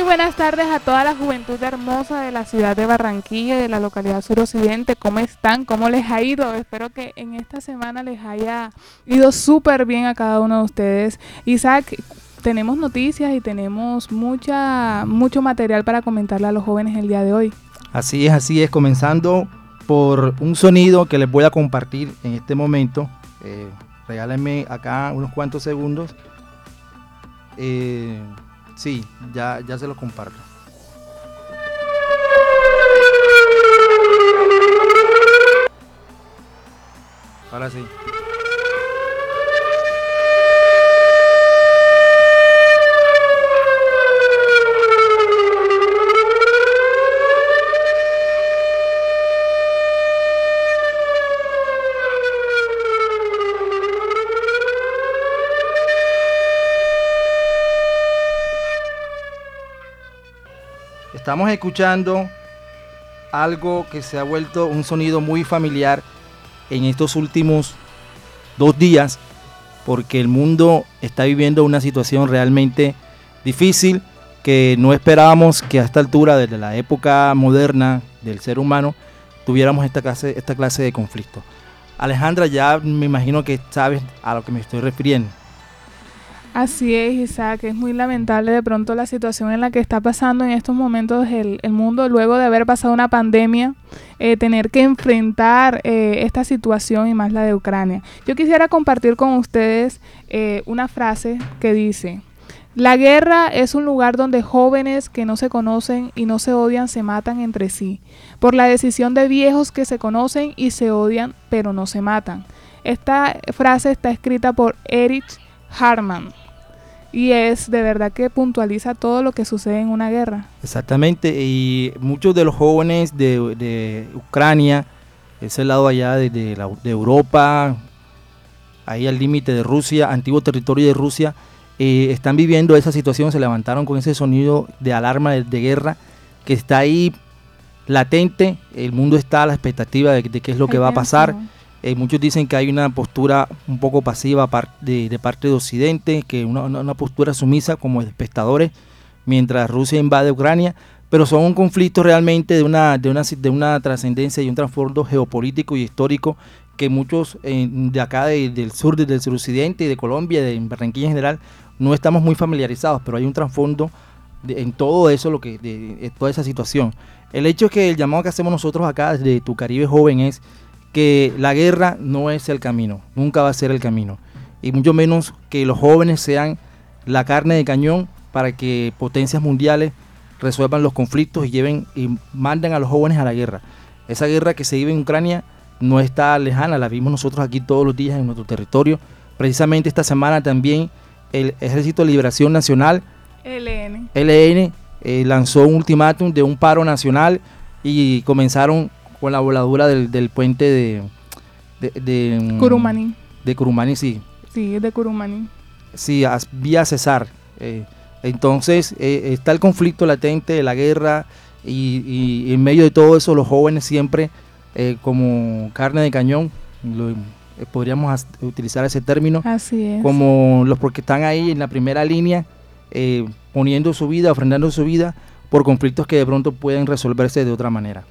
Muy buenas tardes a toda la juventud hermosa de la ciudad de Barranquilla de la localidad suroccidente. ¿Cómo están? ¿Cómo les ha ido? Espero que en esta semana les haya ido súper bien a cada uno de ustedes. Isaac, tenemos noticias y tenemos mucha, mucho material para comentarle a los jóvenes el día de hoy. Así es, así es, comenzando por un sonido que les voy a compartir en este momento. Eh, regálenme acá unos cuantos segundos. Eh, Sí, ya, ya se lo comparto. Ahora sí. Estamos escuchando algo que se ha vuelto un sonido muy familiar en estos últimos dos días, porque el mundo está viviendo una situación realmente difícil que no esperábamos que a esta altura, desde la época moderna del ser humano, tuviéramos esta clase, esta clase de conflicto. Alejandra, ya me imagino que sabes a lo que me estoy refiriendo. Así es, Isaac, es muy lamentable de pronto la situación en la que está pasando en estos momentos el, mundo luego de haber pasado una pandemia, eh, tener que enfrentar eh, esta situación y más la de Ucrania. Yo quisiera compartir con ustedes eh, una frase que dice, la guerra es un lugar donde jóvenes que no se conocen y no se odian se matan entre sí, por la decisión de viejos que se conocen y se odian pero no se matan. Esta frase está escrita por Erich Harman y es de verdad que puntualiza todo lo que sucede en una guerra. Exactamente, y muchos de los jóvenes de, Ucrania, ese lado allá de, de, Europa, ahí al límite de Rusia, antiguo territorio de Rusia, eh, están viviendo esa situación, se levantaron con ese sonido de alarma de, guerra que está ahí latente, el mundo está a la expectativa de, qué es lo que va a pasar. Eh, muchos dicen que hay una postura un poco pasiva de, parte de Occidente, que una, una, postura sumisa como espectadores mientras Rusia invade Ucrania, pero son un conflicto realmente de una, de una, de una trascendencia y un trasfondo geopolítico y histórico que muchos eh, de acá del sur, del suroccidente y de Colombia, de Barranquilla en general, no estamos muy familiarizados, pero hay un trasfondo en todo eso, lo que, de, toda esa situación. El hecho es que el llamado que hacemos nosotros acá desde Tu Caribe Joven es que la guerra no es el camino, nunca va a ser el camino. Y mucho menos que los jóvenes sean la carne de cañón para que potencias mundiales resuelvan los conflictos y lleven y manden a los jóvenes a la guerra. Esa guerra que se vive en Ucrania no está lejana, la vimos nosotros aquí todos los días en nuestro territorio. Precisamente esta semana también el Ejército de Liberación Nacional, LN, LN eh, lanzó un ultimátum de un paro nacional y comenzaron con la voladura del, puente de, de, mm, Curumani. De Curumani, sí. Sí, de Curumani. Sí, vía Cesar. Eh, entonces eh, está el conflicto latente, la guerra y, en medio de todo eso los jóvenes siempre eh, como carne de cañón, podríamos utilizar ese término, Así es. como los porque están ahí en la primera línea poniendo su vida, ofrendando su vida por conflictos que de pronto pueden resolverse de otra manera.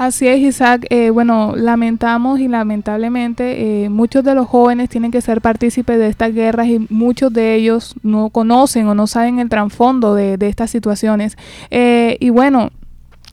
Así es, Isaac. Eh, bueno, lamentamos y lamentablemente eh, muchos de los jóvenes tienen que ser partícipes de estas guerras y muchos de ellos no conocen o no saben el trasfondo de, de estas situaciones. Eh, y bueno,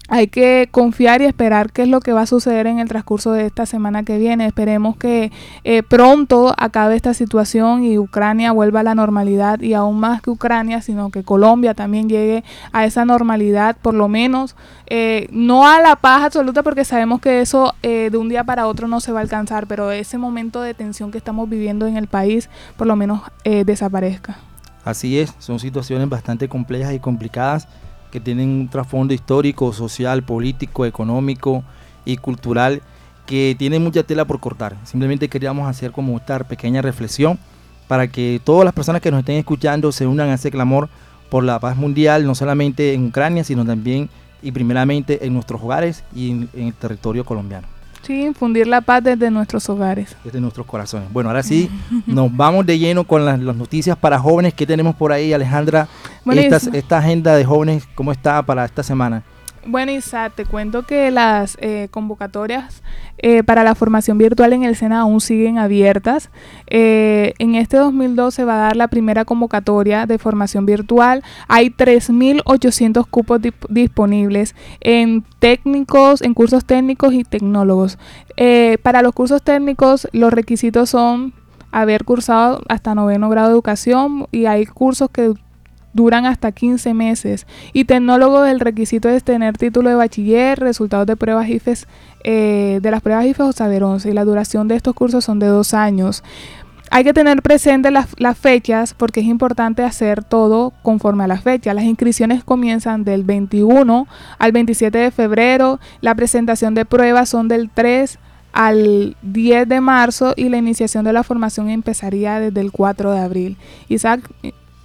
hay que confiar y esperar qué es lo que va a suceder en el transcurso de esta semana que viene. Esperemos que eh, pronto acabe esta situación y Ucrania vuelva a la normalidad y aún más que Ucrania, sino que Colombia también llegue a esa normalidad, por lo menos eh, no a la paz absoluta porque sabemos que eso eh, de un día para otro no se va a alcanzar, pero ese momento de tensión que estamos viviendo en el país por lo menos desaparezca. Así es, son situaciones bastante complejas y complicadas que tienen un trasfondo histórico, social, político, económico y cultural que tiene mucha tela por cortar. Simplemente queríamos hacer como esta pequeña reflexión para que todas las personas que nos estén escuchando se unan a ese clamor por la paz mundial, no solamente en Ucrania, sino también y primeramente en nuestros hogares y en, el territorio colombiano. Sí, infundir la paz desde nuestros hogares. Desde nuestros corazones. Bueno, ahora sí, nos vamos de lleno con las, noticias para jóvenes. ¿Qué tenemos por ahí, Alejandra? esta agenda de jóvenes, ¿cómo está para esta semana? Bueno, Isa, te cuento que las eh, convocatorias eh, para la formación virtual en el SENA aún siguen abiertas. Eh, en este 2012 va a dar la primera convocatoria de formación virtual. Hay 3.800 cupos disponibles en técnicos, en cursos técnicos y tecnólogos. para los cursos técnicos, los requisitos son haber cursado hasta noveno grado de educación y hay cursos que duran hasta 15 meses. Y tecnólogo, el requisito es tener título de bachiller, resultados de pruebas IFES, eh, de las pruebas IFES o saber 11. Y la duración de estos cursos son de dos años. Hay que tener presente las, fechas porque es importante hacer todo conforme a las fechas. Las inscripciones comienzan del 21 al 27 de febrero. La presentación de pruebas son del 3 al 10 de marzo y la iniciación de la formación empezaría desde el 4 de abril. Isaac,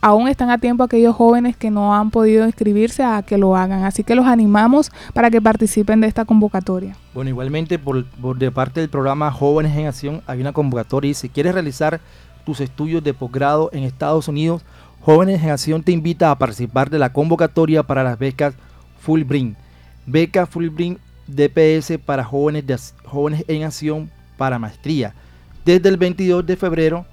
aún están a tiempo aquellos jóvenes que no han podido inscribirse a que lo hagan. Así que los animamos para que participen de esta convocatoria. Bueno, igualmente por, de parte del programa Jóvenes en Acción hay una convocatoria y si quieres realizar tus estudios de posgrado en Estados Unidos, Jóvenes en Acción te invita a participar de la convocatoria para las becas Fullbring. Beca Fullbring DPS para jóvenes, de, jóvenes en acción para maestría. Desde el 22 de febrero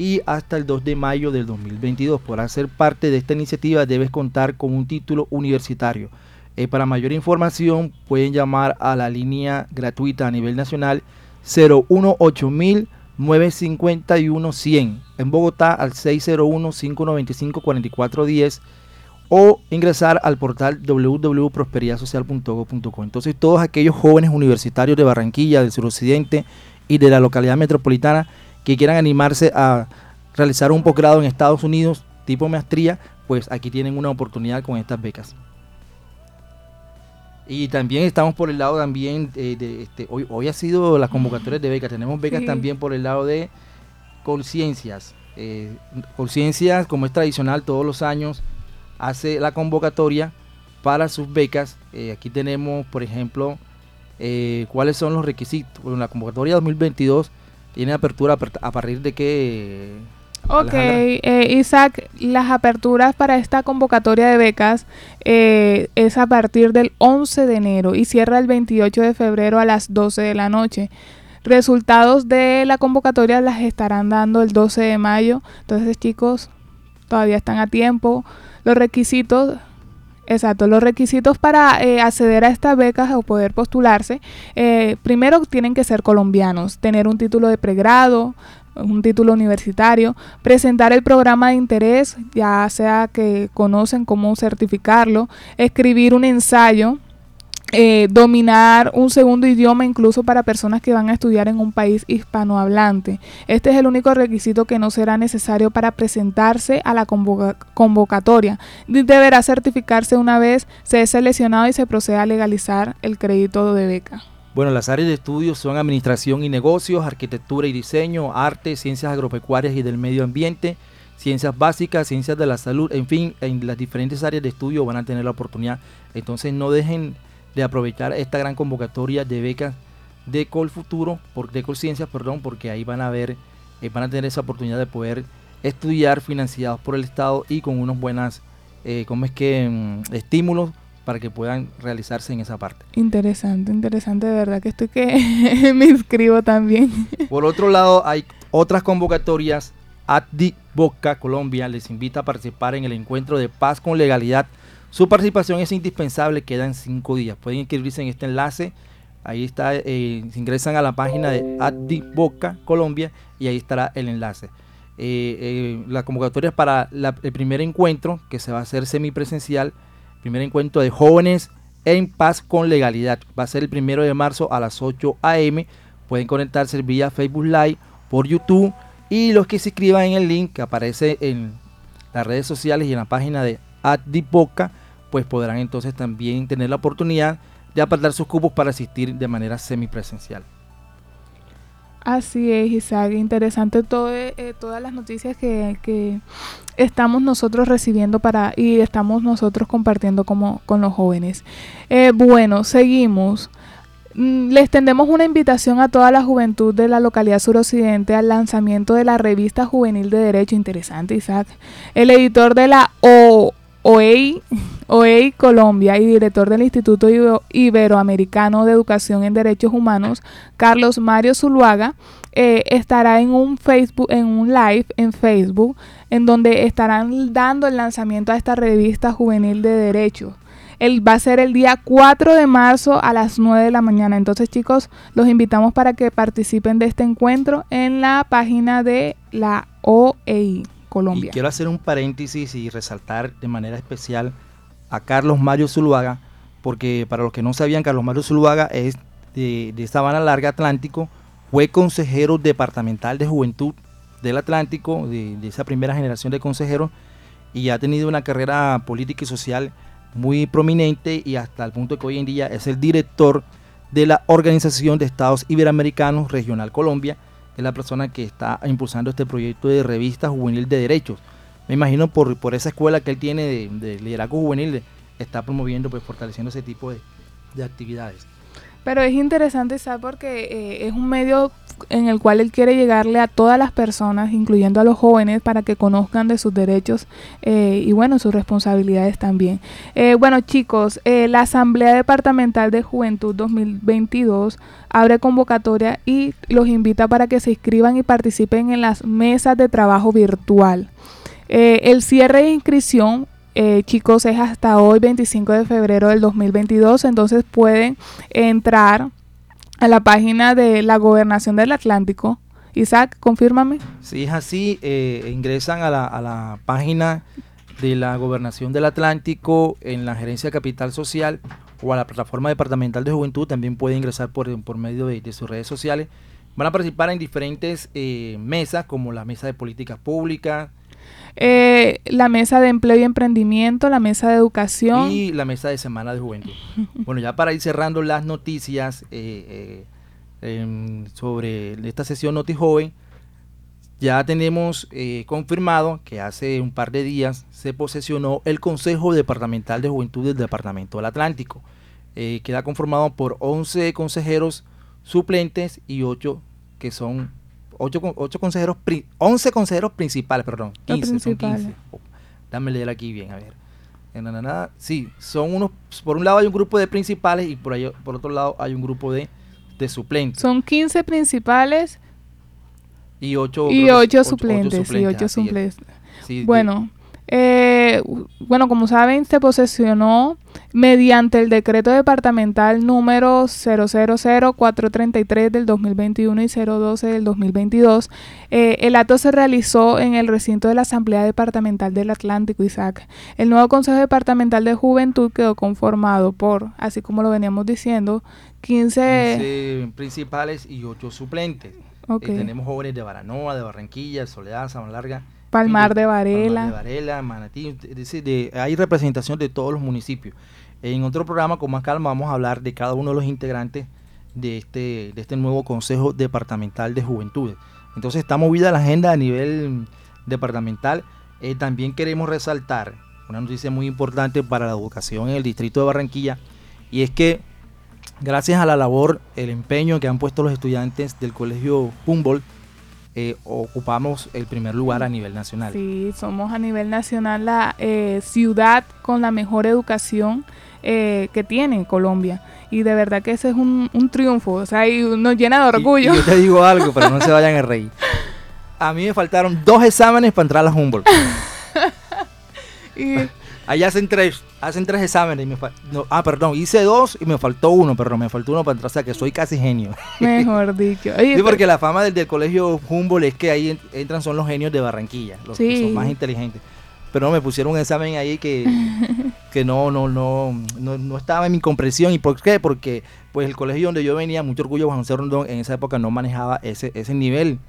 y hasta el 2 de mayo del 2022. Para ser parte de esta iniciativa debes contar con un título universitario. Eh, para mayor información pueden llamar a la línea gratuita a nivel nacional 018 951 100 en Bogotá al 601 595 4410 o ingresar al portal www.prosperidadsocial.go.co. Entonces todos aquellos jóvenes universitarios de Barranquilla, del suroccidente y de la localidad metropolitana que quieran animarse a realizar un posgrado en Estados Unidos tipo maestría, pues aquí tienen una oportunidad con estas becas. Y también estamos por el lado también eh, de este, hoy, hoy ha sido las convocatorias de becas. Tenemos becas también por el lado de conciencias. Eh, conciencias, como es tradicional todos los años, hace la convocatoria para sus becas. Eh, aquí tenemos, por ejemplo, cuáles son los requisitos. Bueno, la convocatoria 2022 ¿Tiene apertura a partir de qué? Ok, eh, Isaac, las aperturas para esta convocatoria de becas eh, es a partir del 11 de enero y cierra el 28 de febrero a las 12 de la noche. Resultados de la convocatoria las estarán dando el 12 de mayo. Entonces, chicos, todavía están a tiempo. Los requisitos Exacto, los requisitos para eh, acceder a estas becas o poder postularse, eh, primero tienen que ser colombianos, tener un título de pregrado, un título universitario, presentar el programa de interés, ya sea que conocen cómo certificarlo, escribir un ensayo eh, dominar un segundo idioma incluso para personas que van a estudiar en un país hispanohablante. Este es el único requisito que no será necesario para presentarse a la convocatoria. Deberá certificarse una vez se es seleccionado y se procede a legalizar el crédito de beca. Bueno, las áreas de estudio son administración y negocios, arquitectura y diseño, arte, ciencias agropecuarias y del medio ambiente, ciencias básicas, ciencias de la salud, en fin, en las diferentes áreas de estudio van a tener la oportunidad. Entonces no dejen de aprovechar esta gran convocatoria de becas de Colfuturo, por, de Colciencias, perdón, porque ahí van a ver, eh, van a tener esa oportunidad de poder estudiar financiados por el Estado y con unos buenas, eh, ¿cómo es que? Mm, estímulos para que puedan realizarse en esa parte. Interesante, interesante, de verdad que estoy que me inscribo también. Por otro lado, hay otras convocatorias. ADI Boca Colombia les invita a participar en el encuentro de paz con legalidad su participación es indispensable, quedan cinco días. Pueden inscribirse en este enlace. Ahí está, eh, se ingresan a la página de Addi Boca Colombia y ahí estará el enlace. Eh, eh, la convocatoria es para el primer encuentro que se va a hacer semipresencial, primer encuentro de jóvenes en paz con legalidad. Va a ser el primero de marzo a las 8 a.m. Pueden conectarse vía Facebook Live, por YouTube y los que se inscriban en el link que aparece en las redes sociales y en la página de Adipoca, pues podrán entonces también tener la oportunidad de apartar sus cupos para asistir de manera semipresencial. Así es, Isaac. Interesante todo, eh, todas las noticias que, estamos nosotros recibiendo para y estamos nosotros compartiendo como, con los jóvenes. Eh, bueno, seguimos. Mm, les tendemos una invitación a toda la juventud de la localidad suroccidente al lanzamiento de la revista juvenil de Derecho. Interesante, Isaac. El editor de la O OEI, OEI Colombia y director del Instituto Iberoamericano de Educación en Derechos Humanos, Carlos Mario Zuluaga, eh, estará en un Facebook, en un live en Facebook, en donde estarán dando el lanzamiento a esta revista juvenil de derechos. El, va a ser el día 4 de marzo a las 9 de la mañana. Entonces, chicos, los invitamos para que participen de este encuentro en la página de la OEI. Colombia. Y quiero hacer un paréntesis y resaltar de manera especial a Carlos Mario Zuluaga, porque para los que no sabían, Carlos Mario Zuluaga es de, de Sabana Larga Atlántico, fue consejero departamental de juventud del Atlántico, de, de, esa primera generación de consejeros, y ha tenido una carrera política y social muy prominente y hasta el punto que hoy en día es el director de la Organización de Estados Iberoamericanos Regional Colombia, es la persona que está impulsando este proyecto de revista juvenil de derechos. Me imagino por, por esa escuela que él tiene de, liderazgo juvenil, está promoviendo, pues fortaleciendo ese tipo de actividades. Pero es interesante, ¿sabes? Porque eh, es un medio en el cual él quiere llegarle a todas las personas, incluyendo a los jóvenes, para que conozcan de sus derechos eh, y, bueno, sus responsabilidades también. Eh, bueno, chicos, la Asamblea Departamental de Juventud 2022 abre convocatoria y los invita para que se inscriban y participen en las mesas de trabajo virtual. el cierre de inscripción eh, chicos, es hasta hoy, 25 de febrero del 2022. Entonces pueden entrar a la página de la Gobernación del Atlántico. Isaac, confírmame. Sí, es así. Eh, ingresan a la, a la, página de la Gobernación del Atlántico en la Gerencia Capital Social o a la plataforma departamental de juventud. También pueden ingresar por, por medio de, sus redes sociales. Van a participar en diferentes eh, mesas, como la mesa de políticas públicas, eh, la mesa de empleo y emprendimiento, la mesa de educación. Y la mesa de semana de juventud. bueno, ya para ir cerrando las noticias eh, eh, sobre esta sesión Noti Joven, ya tenemos confirmado que hace un par de días se posesionó el Consejo Departamental de Juventud del Departamento del Atlántico. queda conformado por 11 consejeros suplentes y 8 que son ocho, consejeros, 11 consejeros principales, perdón, 15, son 15. dame leer aquí bien, a ver. sí, son unos, por un lado hay un grupo de principales y por ahí, por otro lado hay un grupo de, de suplentes. Son 15 principales y 8 y ocho, suplentes, y 8 suplentes. bueno, eh, bueno, como saben, se posesionó mediante el decreto departamental número 000433 del 2021 y 012 del 2022. Eh, el acto se realizó en el recinto de la Asamblea Departamental del Atlántico, Isaac. El nuevo Consejo Departamental de Juventud quedó conformado por, así como lo veníamos diciendo, 15, principales y 8 suplentes. Eh, tenemos jóvenes de Baranoa, de Barranquilla, Soledad, San Larga Palmar de Varela. Palmar de Varela, Manatí, hay representación de todos los municipios. En otro programa con más calma vamos a hablar de cada uno de los integrantes de este, de este nuevo Consejo Departamental de Juventudes. Entonces está movida la agenda a nivel departamental. Eh, también queremos resaltar una noticia muy importante para la educación en el distrito de Barranquilla y es que gracias a la labor, el empeño que han puesto los estudiantes del Colegio Humboldt, eh, ocupamos el primer lugar a nivel nacional. Sí, somos a nivel nacional la eh, ciudad con la mejor educación eh, que tiene Colombia. Y de verdad que ese es un, triunfo, o sea, y nos llena de orgullo. Y, yo te digo algo, pero no se vayan a reír. A mí me faltaron dos exámenes para entrar a la Humboldt. y Allá hacen tres, hacen tres exámenes. Y me ah, perdón, hice dos y me faltó uno, pero me faltó uno para entrar. O sea, que soy casi genio. Mejor dicho. sí, porque la fama del, colegio Humboldt es que ahí entran son los genios de Barranquilla, los que son más inteligentes. Pero no, me pusieron un examen ahí que, que no, no, no, no, estaba en mi comprensión. ¿Y por qué? Porque pues el colegio donde yo venía, mucho orgullo, Juan José Rondón, en esa época no manejaba ese, ese nivel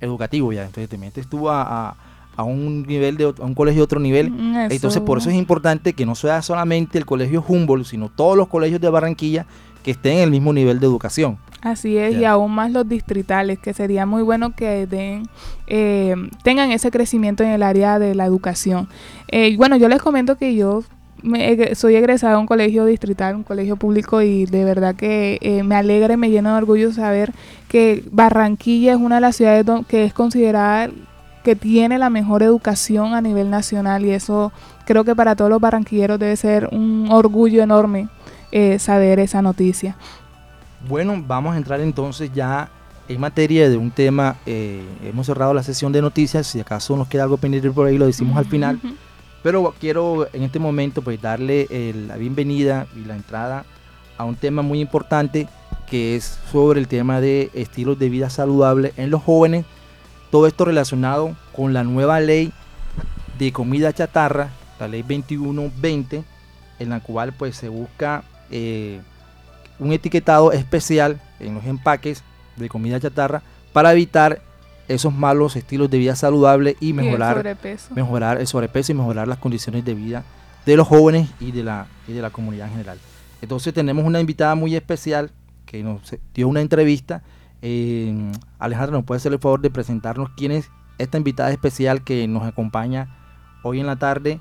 educativo ya. Entonces te metes tú a a un nivel de a un colegio de otro nivel. Mm, eso. Entonces, por eso es importante que no sea solamente el colegio Humboldt, sino todos los colegios de Barranquilla que estén en el mismo nivel de educación. Así es, y aún más los distritales, que sería muy bueno que den, eh, tengan ese crecimiento en el área de la educación. Eh, y bueno, yo les comento que yo me soy egresada a un colegio distrital, un colegio público, y de verdad que eh, me alegra y me llena de orgullo saber que Barranquilla es una de las ciudades que es considerada que tiene la mejor educación a nivel nacional y eso creo que para todos los barranquilleros debe ser un orgullo enorme eh, saber esa noticia. Bueno, vamos a entrar entonces ya en materia de un tema. eh, hemos cerrado la sesión de noticias. Si acaso nos queda algo pendiente por ahí, lo decimos al final. Pero quiero en este momento pues darle el- la bienvenida y la entrada a un tema muy importante que es sobre el tema de estilos de vida saludable en los jóvenes. Todo esto relacionado con la nueva ley de comida chatarra, la ley 2120, en la cual pues se busca eh, un etiquetado especial en los empaques de comida chatarra para evitar esos malos estilos de vida saludable y Y el mejorar sobrepeso. mejorar el sobrepeso y mejorar las condiciones de vida de los jóvenes y de la, y de la comunidad en general. Entonces tenemos una invitada muy especial que nos dio una entrevista. Eh, ¿nos puede hacer el favor de presentarnos quién es esta invitada especial que nos acompaña hoy en la tarde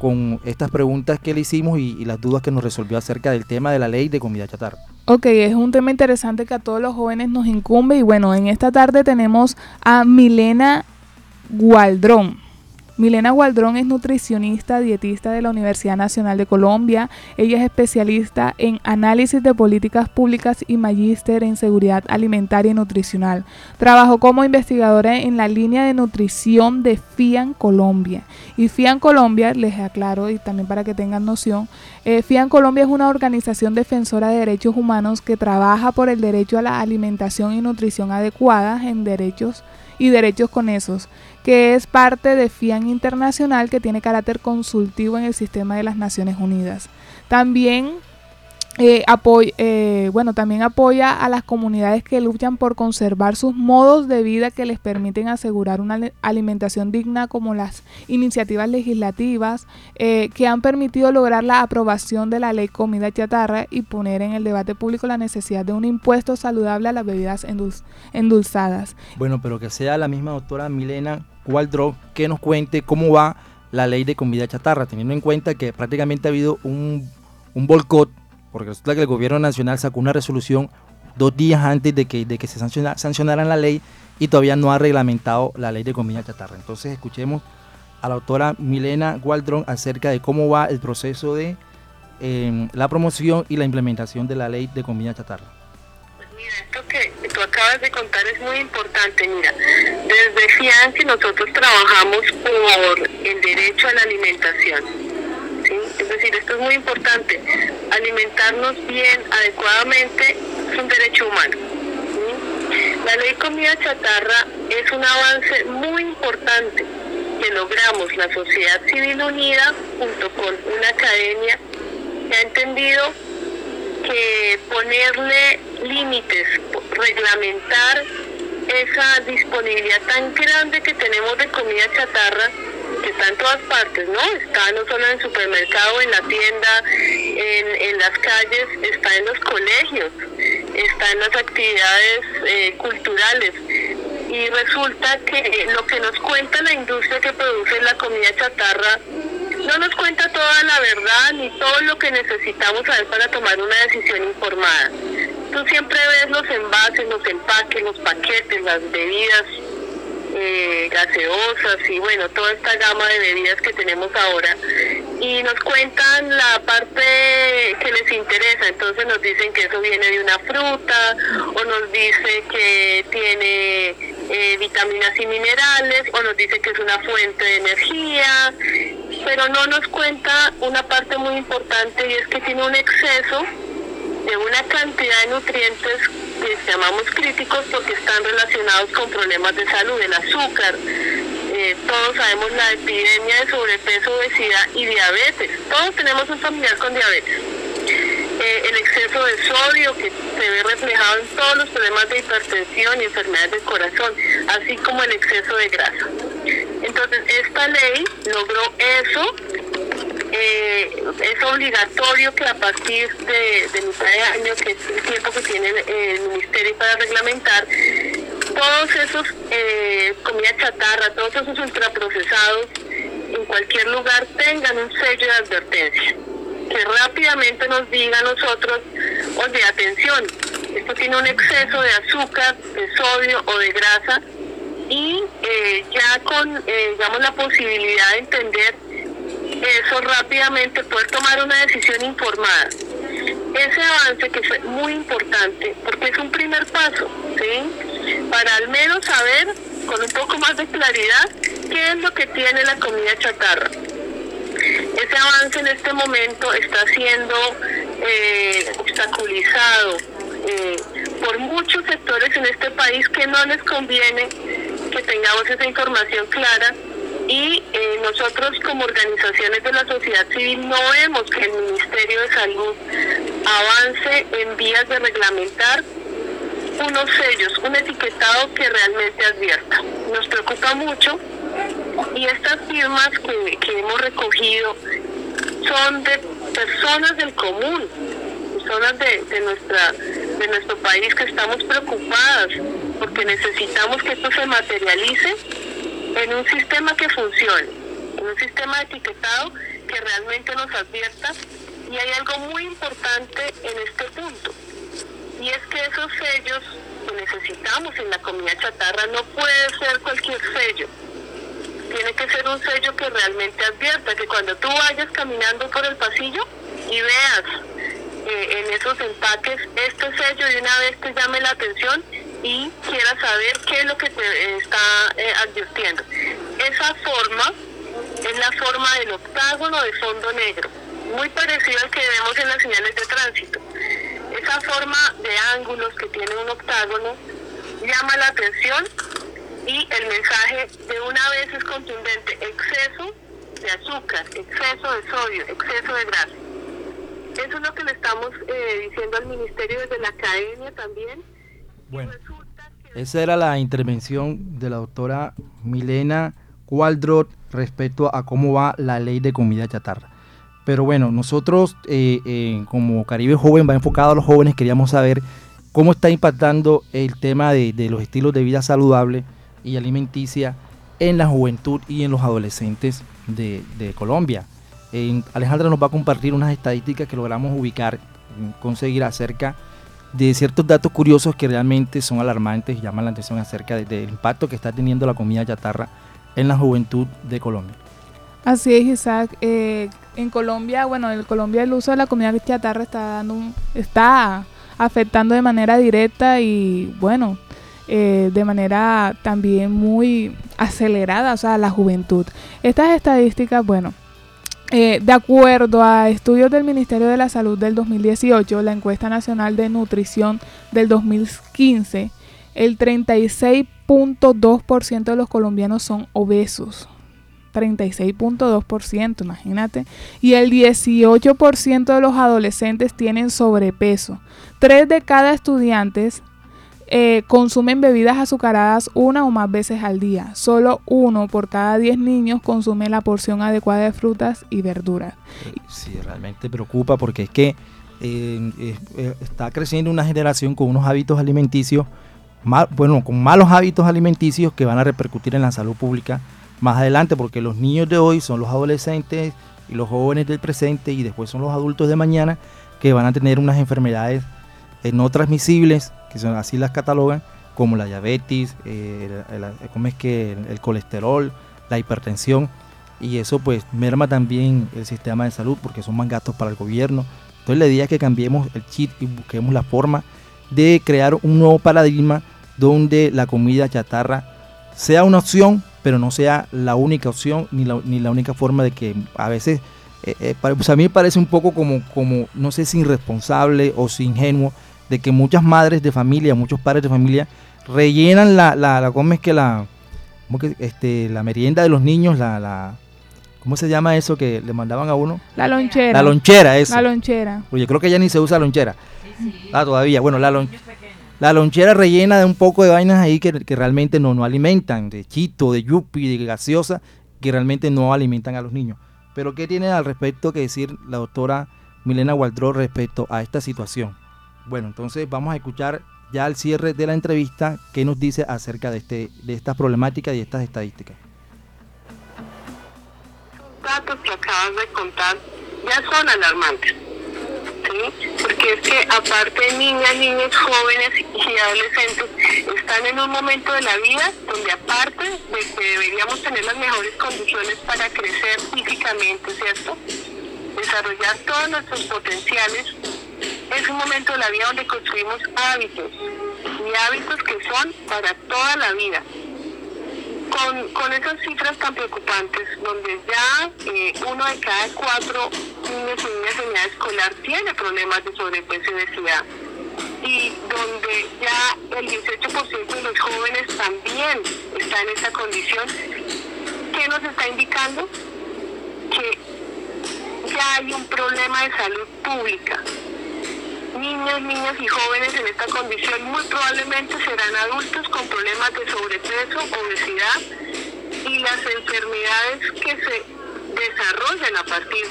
con estas preguntas que le hicimos y, y las dudas que nos resolvió acerca del tema de la ley de comida chatarra? Ok, es un tema interesante que a todos los jóvenes nos incumbe y bueno, en esta tarde tenemos a Milena Gualdrón. Milena Gualdrón es nutricionista, dietista de la Universidad Nacional de Colombia. Ella es especialista en análisis de políticas públicas y magíster en seguridad alimentaria y nutricional. Trabajó como investigadora en la línea de nutrición de FIAN Colombia. Y FIAN Colombia, les aclaro y también para que tengan noción, eh, FIAN Colombia es una organización defensora de derechos humanos que trabaja por el derecho a la alimentación y nutrición adecuadas en derechos y derechos con esos, que es parte de FIAN Internacional que tiene carácter consultivo en el sistema de las Naciones Unidas. También eh, apoy- eh, bueno, también apoya a las comunidades que luchan por conservar sus modos de vida que les permiten asegurar una ali- alimentación digna, como las iniciativas legislativas eh, que han permitido lograr la aprobación de la ley comida chatarra y poner en el debate público la necesidad de un impuesto saludable a las bebidas endul- endulzadas. Bueno, pero que sea la misma doctora Milena Waldrop que nos cuente cómo va la ley de comida chatarra, teniendo en cuenta que prácticamente ha habido un, un boicot, porque resulta que el gobierno nacional sacó una resolución dos días antes de que, de que se sanciona, sancionara la ley y todavía no ha reglamentado la ley de comida chatarra. Entonces escuchemos a la doctora Milena Waldron acerca de cómo va el proceso de eh, la promoción y la implementación de la ley de comida chatarra. Mira, esto que tú acabas de contar es muy importante. Mira, desde FIANCI nosotros trabajamos por el derecho a la alimentación. ¿sí? Es decir, esto es muy importante. Alimentarnos bien, adecuadamente, es un derecho humano. La ley comida chatarra es un avance muy importante que logramos la sociedad civil unida junto con una academia que ha entendido que ponerle límites, reglamentar esa disponibilidad tan grande que tenemos de comida chatarra, que está en todas partes, ¿no? Está no solo en el supermercado, en la tienda, en, en las calles, está en los colegios, está en las actividades eh, culturales. Y resulta que lo que nos cuenta la industria que produce la comida chatarra no nos cuenta toda la verdad ni todo lo que necesitamos saber para tomar una decisión informada. Tú siempre ves los envases, los empaques, los paquetes, las bebidas eh, gaseosas y bueno, toda esta gama de bebidas que tenemos ahora. Y nos cuentan la parte que les interesa, entonces nos dicen que eso viene de una fruta o nos dice que tiene eh, vitaminas y minerales o nos dice que es una fuente de energía, pero no nos cuenta una parte muy importante y es que tiene un exceso de una cantidad de nutrientes que llamamos críticos porque están relacionados con problemas de salud, el azúcar. Eh, todos sabemos la epidemia de sobrepeso, obesidad y diabetes. Todos tenemos un familiar con diabetes. Eh, el exceso de sodio que se ve reflejado en todos los problemas de hipertensión y enfermedades del corazón, así como el exceso de grasa. Entonces, esta ley logró eso. Eh, es obligatorio que a partir de, de, mitad año, que es el tiempo que tiene el Ministerio para reglamentar, todos esos eh, comida chatarra, todos esos ultraprocesados en cualquier lugar tengan un sello de advertencia que rápidamente nos diga a nosotros, oye, atención, esto tiene un exceso de azúcar, de sodio o de grasa y eh, ya con, eh, digamos, la posibilidad de entender eso rápidamente, poder tomar una decisión informada. Ese avance que es muy importante, porque es un primer paso, ¿sí? Para al menos saber con un poco más de claridad qué es lo que tiene la comida chatarra. Ese avance en este momento está siendo eh, obstaculizado eh, por muchos sectores en este país que no les conviene que tengamos esa información clara y eh, nosotros como organizaciones de la sociedad civil no vemos que el Ministerio de Salud avance en vías de reglamentar unos sellos, un etiquetado que realmente advierta. Nos preocupa mucho y estas firmas que, hemos recogido son de personas del común, personas de, de, nuestra, de nuestro país que estamos preocupadas porque necesitamos que esto se materialice en un sistema que funcione, en un sistema etiquetado que realmente nos advierta. Y hay algo muy importante en este punto, y es que esos sellos que necesitamos en la comida chatarra no puede ser cualquier sello. Tiene que ser un sello que realmente advierta que cuando tú vayas caminando por el pasillo y veas eh, en esos empaques este sello de una vez te llame la atención y saber qué es lo que te está eh, advirtiendo. Esa forma es la forma del octágono de fondo negro, muy parecido al que vemos en las señales de tránsito. Esa forma de ángulos que tiene un octágono llama la atención y el mensaje de una vez es contundente, exceso de azúcar, exceso de sodio, exceso de grasa. Eso es lo que le estamos eh, diciendo al ministerio desde la academia también. Bueno, esa era la intervención de la doctora Milena Waldrot respecto a cómo va la ley de comida chatarra. Pero bueno, nosotros eh, eh, como Caribe Joven va enfocado a los jóvenes, queríamos saber cómo está impactando el tema de, los estilos de vida saludable y alimenticia en la juventud y en los adolescentes de, de Colombia. Alejandra nos va a compartir unas estadísticas que logramos ubicar, conseguir acerca de ciertos datos curiosos que realmente son alarmantes y llaman la atención acerca del impacto que está teniendo la comida chatarra en la juventud de Colombia. Así es, Isaac. Eh, en Colombia, bueno, en Colombia el uso de la comida chatarra está dando está afectando de manera directa y bueno, eh, de manera también muy acelerada, o sea, la juventud. Estas estadísticas, bueno, eh, de acuerdo a estudios del Ministerio de la Salud del 2018, la encuesta nacional de nutrición del 2015, el 36.2% de los colombianos son obesos. 36.2%, imagínate. Y el 18% de los adolescentes tienen sobrepeso. Tres de cada estudiantes eh, consumen bebidas azucaradas una o más veces al día. Solo uno por cada 10 niños consume la porción adecuada de frutas y verduras. Sí, realmente preocupa porque es que eh, eh, está creciendo una generación con unos hábitos alimenticios, bueno, con malos hábitos alimenticios que van a repercutir en la salud pública más adelante, porque los niños de hoy son los adolescentes y los jóvenes del presente y después son los adultos de mañana que van a tener unas enfermedades no transmisibles que son, así las catalogan, como la diabetes, eh, el, es que el, colesterol, la hipertensión, y eso pues merma también el sistema de salud porque son más gastos para el gobierno. Entonces la idea es que cambiemos el chip y busquemos la forma de crear un nuevo paradigma donde la comida chatarra sea una opción, pero no sea la única opción ni la, ni la única forma de que a veces, eh, eh, pues a mí me parece un poco como, como, no sé si irresponsable o si ingenuo, de que muchas madres de familia, muchos padres de familia rellenan la, la, la ¿cómo es que la, cómo que, este, la merienda de los niños, la, la, ¿cómo se llama eso que le mandaban a uno? La lonchera. La lonchera, eso. La lonchera. Oye, creo que ya ni se usa lonchera. Sí, sí. Ah, todavía. Bueno, la lonchera. la lonchera rellena de un poco de vainas ahí que, realmente no, no alimentan, de chito, de yupi, de gaseosa, que realmente no alimentan a los niños. Pero ¿qué tiene al respecto que decir la doctora Milena Waldró respecto a esta situación? Bueno, entonces vamos a escuchar ya al cierre de la entrevista qué nos dice acerca de, este, de estas problemáticas y estas estadísticas. Los datos que acabas de contar ya son alarmantes porque es que aparte niñas, niños jóvenes y adolescentes están en un momento de la vida donde aparte de que deberíamos tener las mejores condiciones para crecer físicamente, ¿cierto? Desarrollar todos nuestros potenciales, es un momento de la vida donde construimos hábitos y hábitos que son para toda la vida con, con esas cifras tan preocupantes, donde ya eh, uno de cada cuatro niños y niñas en edad escolar tiene problemas de sobrepeso y obesidad, y donde ya el 18% de los jóvenes también está en esa condición, ¿qué nos está indicando? Que ya hay un problema de salud pública niños, niñas y jóvenes en esta condición muy probablemente serán adultos con problemas de sobrepeso, obesidad y las enfermedades que se desarrollan a partir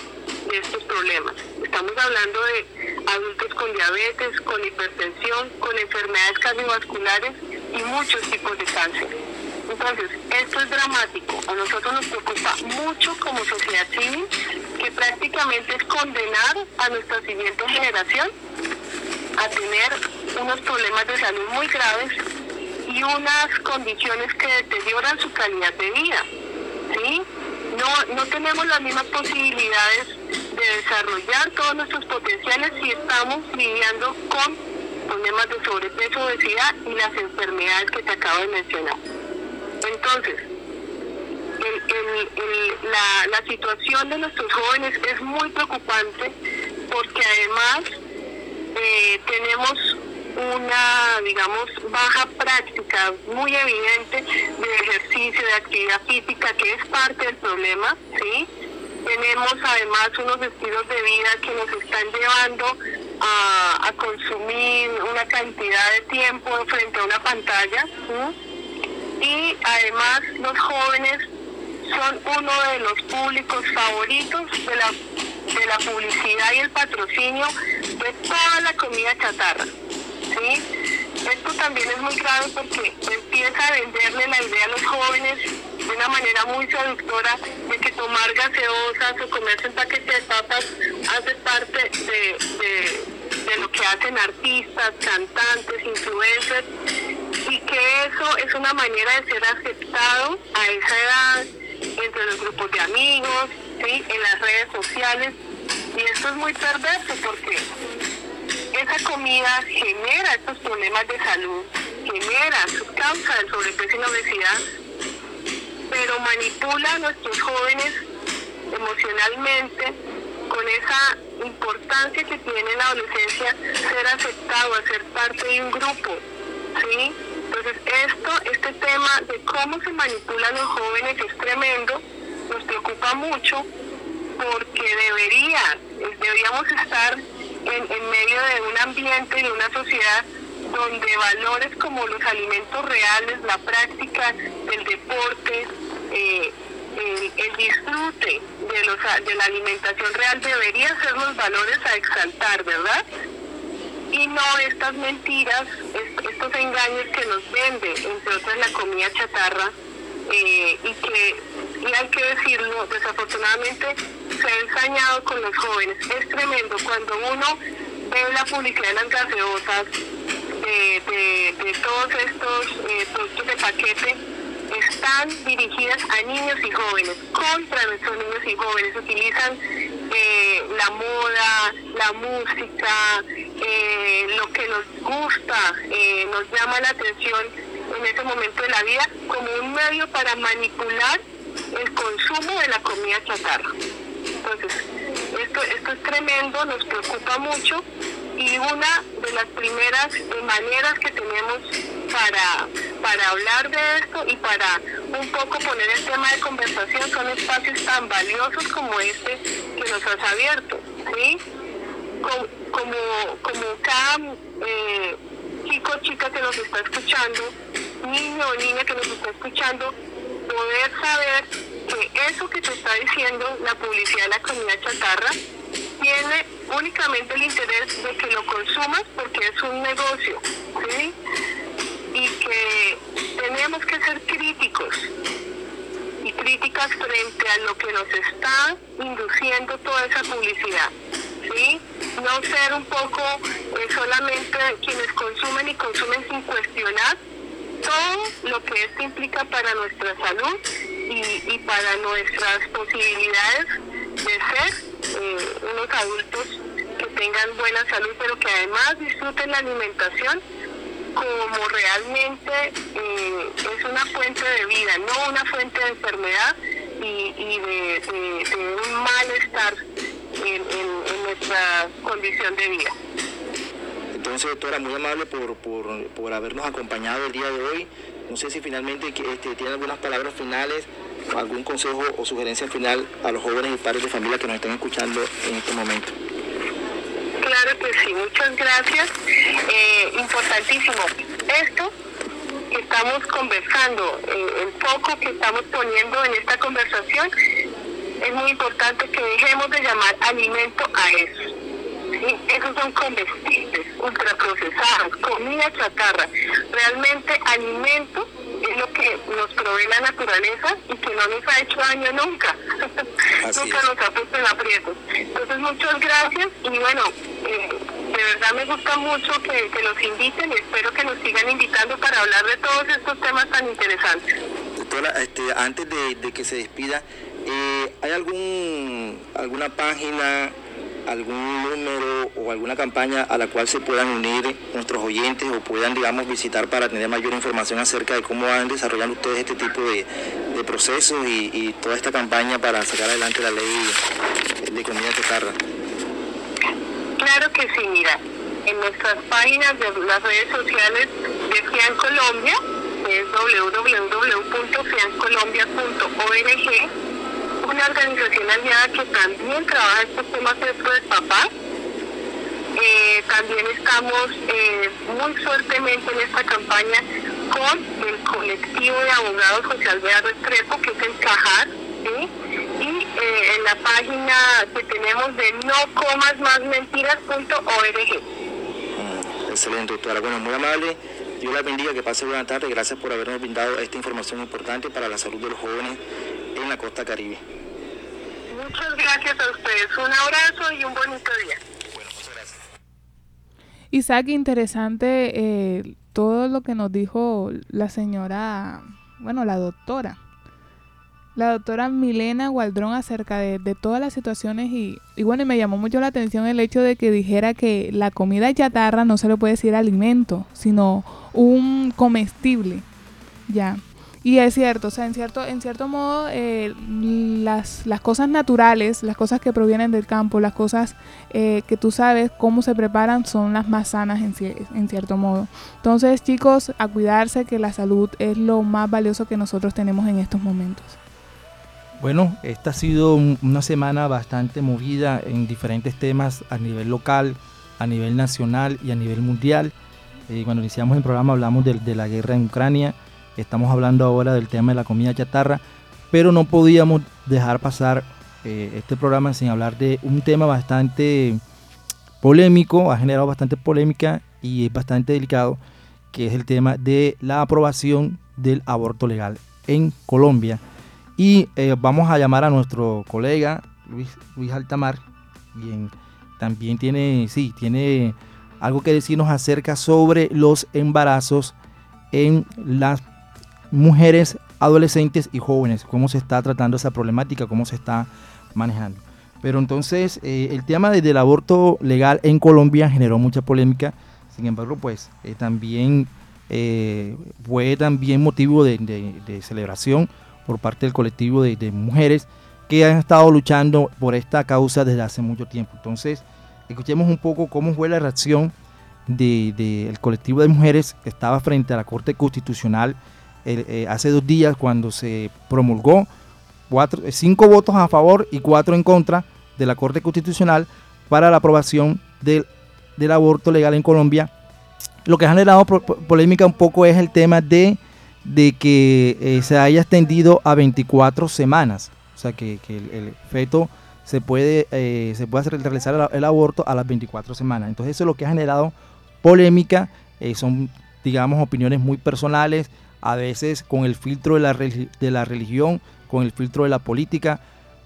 de estos problemas. Estamos hablando de adultos con diabetes, con hipertensión, con enfermedades cardiovasculares y muchos tipos de cáncer. Entonces, esto es dramático. A nosotros nos preocupa mucho como sociedad civil que prácticamente es condenar a nuestra siguiente generación a tener unos problemas de salud muy graves y unas condiciones que deterioran su calidad de vida. ¿sí? No, no tenemos las mismas posibilidades de desarrollar todos nuestros potenciales si estamos lidiando con problemas de sobrepeso, obesidad y las enfermedades que te acabo de mencionar. Entonces, la, situación de nuestros jóvenes es muy preocupante porque además eh, tenemos una, digamos, baja práctica muy evidente de ejercicio, de actividad física, que es parte del problema, ¿sí? Tenemos además unos estilos de vida que nos están llevando a, consumir una cantidad de tiempo frente a una pantalla, y además los jóvenes son uno de los públicos favoritos de la de la publicidad y el patrocinio de toda la comida chatarra. ¿sí? Esto también es muy grave porque empieza a venderle la idea a los jóvenes de una manera muy seductora de que tomar gaseosas o comerse un paquete de papas hace parte de, de lo que hacen artistas, cantantes, influencers que eso es una manera de ser aceptado a esa edad entre los grupos de amigos, ¿sí? en las redes sociales. Y esto es muy perverso porque esa comida genera estos problemas de salud, genera causa del sobrepeso y la obesidad, pero manipula a nuestros jóvenes emocionalmente con esa importancia que tiene en la adolescencia ser aceptado, a ser parte de un grupo, ¿sí? Entonces esto, este tema de cómo se manipulan los jóvenes es tremendo, nos preocupa mucho porque debería, deberíamos estar en, medio de un ambiente y de una sociedad donde valores como los alimentos reales, la práctica del deporte, eh, el, disfrute de, los, de la alimentación real debería ser los valores a exaltar, ¿verdad? y no estas mentiras, estos engaños que nos vende, entre otras la comida chatarra, eh, y que, y hay que decirlo, desafortunadamente se ha ensañado con los jóvenes. Es tremendo cuando uno ve la publicidad de las gaseosas, de, de, todos estos eh, productos de paquete, están dirigidas a niños y jóvenes, contra nuestros niños y jóvenes. Utilizan eh, la moda, la música, eh, lo que nos gusta, eh, nos llama la atención en ese momento de la vida como un medio para manipular el consumo de la comida chatarra. Entonces, esto, esto es tremendo, nos preocupa mucho y una de las primeras maneras que tenemos para, para hablar de esto y para un poco poner el tema de conversación son espacios tan valiosos como este que nos has abierto, ¿sí? Como, como, cada eh, chico chica que nos está escuchando, niño o niña que nos está escuchando, poder saber que eso que te está diciendo la publicidad de la comida chatarra tiene únicamente el interés de que lo consumas porque es un negocio, ¿sí? Y que tenemos que ser críticos y críticas frente a lo que nos está induciendo toda esa publicidad, ¿sí? No ser un poco eh, solamente quienes consumen y consumen sin cuestionar todo lo que esto implica para nuestra salud y, para nuestras posibilidades de ser eh, unos adultos que tengan buena salud, pero que además disfruten la alimentación como realmente eh, es una fuente de vida, no una fuente de enfermedad y, de, un malestar en, nuestra condición de vida. Entonces, doctora, muy amable por, por, por, habernos acompañado el día de hoy. No sé si finalmente este, tiene algunas palabras finales, algún consejo o sugerencia final a los jóvenes y padres de familia que nos están escuchando en este momento. Claro que sí, muchas gracias. Eh, importantísimo. Esto que estamos conversando, eh, el foco que estamos poniendo en esta conversación, es muy importante que dejemos de llamar alimento a eso. Esos son comestibles, ultraprocesados, comida chatarra. Realmente alimento es lo que nos provee la naturaleza y que no nos ha hecho daño nunca. nunca nos ha puesto en aprietos. Entonces, muchas gracias y bueno, eh, de verdad me gusta mucho que, que nos inviten y espero que nos sigan invitando para hablar de todos estos temas tan interesantes. Doctora, este, antes de, que se despida, eh, ¿hay algún alguna página algún número o alguna campaña a la cual se puedan unir nuestros oyentes o puedan, digamos, visitar para tener mayor información acerca de cómo van desarrollando ustedes este tipo de, procesos y, toda esta campaña para sacar adelante la ley de comida chatarra? Claro que sí, mira, en nuestras páginas de las redes sociales de FIAN Colombia, que es www.fiancolombia.org, una organización aliada que también trabaja estos temas dentro del papá. Eh, también estamos eh, muy fuertemente en esta campaña con el colectivo de abogados José Alvear Restrepo, que es el CAJAR, y eh, en la página que tenemos de nocomasmásmentiras.org. Mm, excelente, doctora. Bueno, muy amable. Dios la bendiga, que pase buena tarde. Gracias por habernos brindado esta información importante para la salud de los jóvenes en la costa caribe. Muchas gracias a ustedes. Un abrazo y un bonito día. Bueno, muchas gracias. Isaac, interesante eh, todo lo que nos dijo la señora, bueno, la doctora. La doctora Milena Gualdrón acerca de, todas las situaciones y, y, bueno, y me llamó mucho la atención el hecho de que dijera que la comida chatarra no se le puede decir alimento, sino un comestible. Ya. Y es cierto, o sea, en cierto, en cierto modo, eh, las, las, cosas naturales, las cosas que provienen del campo, las cosas eh, que tú sabes cómo se preparan son las más sanas en, en cierto modo. Entonces, chicos, a cuidarse que la salud es lo más valioso que nosotros tenemos en estos momentos. Bueno, esta ha sido una semana bastante movida en diferentes temas a nivel local, a nivel nacional y a nivel mundial. Eh, cuando iniciamos el programa hablamos de, de la guerra en Ucrania Estamos hablando ahora del tema de la comida chatarra, pero no podíamos dejar pasar eh, este programa sin hablar de un tema bastante polémico, ha generado bastante polémica y es bastante delicado, que es el tema de la aprobación del aborto legal en Colombia. Y eh, vamos a llamar a nuestro colega Luis, Luis Altamar, quien también tiene, sí, tiene algo que decirnos acerca sobre los embarazos en las mujeres, adolescentes y jóvenes, cómo se está tratando esa problemática, cómo se está manejando. Pero entonces eh, el tema del aborto legal en Colombia generó mucha polémica, sin embargo pues eh, también eh, fue también motivo de, celebración por parte del colectivo de, mujeres que han estado luchando por esta causa desde hace mucho tiempo. Entonces escuchemos un poco cómo fue la reacción del colectivo de mujeres que estaba frente a la Corte Constitucional eh, hace dos días cuando se promulgó cuatro, eh, cinco votos a favor y cuatro en contra de la Corte Constitucional para la aprobación del, aborto legal en Colombia lo que ha generado polémica un poco es el tema de, que eh, se haya extendido a 24 semanas. O sea, que, el, feto se puede, se puede realizar el, aborto a las 24 semanas. Entonces eso es lo que ha generado polémica. Son, digamos, opiniones muy personales, a veces con el filtro de la, de la religión, con el filtro de la política